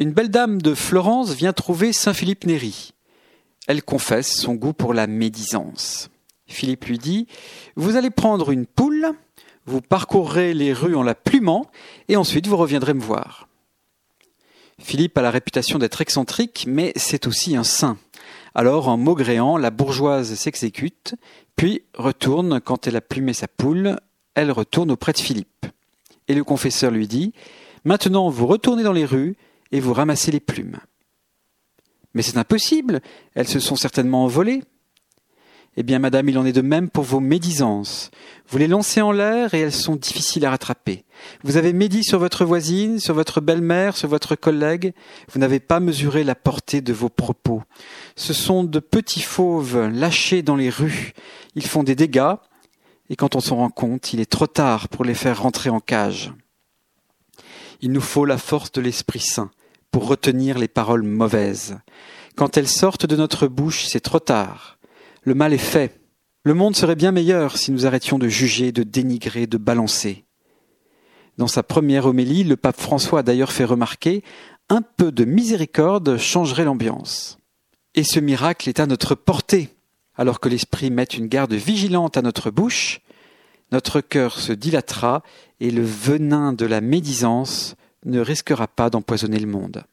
Une belle dame de Florence vient trouver Saint Philippe Néri. Elle confesse son goût pour la médisance. Philippe lui dit Vous allez prendre une poule, vous parcourrez les rues en la plumant, et ensuite vous reviendrez me voir. Philippe a la réputation d'être excentrique, mais c'est aussi un saint. Alors, en maugréant, la bourgeoise s'exécute, puis retourne, quand elle a plumé sa poule, elle retourne auprès de Philippe. Et le confesseur lui dit Maintenant, vous retournez dans les rues et vous ramassez les plumes. Mais c'est impossible, elles se sont certainement envolées. Eh bien, madame, il en est de même pour vos médisances. Vous les lancez en l'air et elles sont difficiles à rattraper. Vous avez médit sur votre voisine, sur votre belle-mère, sur votre collègue. Vous n'avez pas mesuré la portée de vos propos. Ce sont de petits fauves lâchés dans les rues. Ils font des dégâts et quand on s'en rend compte, il est trop tard pour les faire rentrer en cage. Il nous faut la force de l'Esprit Saint pour retenir les paroles mauvaises. Quand elles sortent de notre bouche, c'est trop tard. Le mal est fait. Le monde serait bien meilleur si nous arrêtions de juger, de dénigrer, de balancer. Dans sa première homélie, le pape François a d'ailleurs fait remarquer un peu de miséricorde changerait l'ambiance. Et ce miracle est à notre portée. Alors que l'Esprit met une garde vigilante à notre bouche, notre cœur se dilatera et le venin de la médisance ne risquera pas d'empoisonner le monde.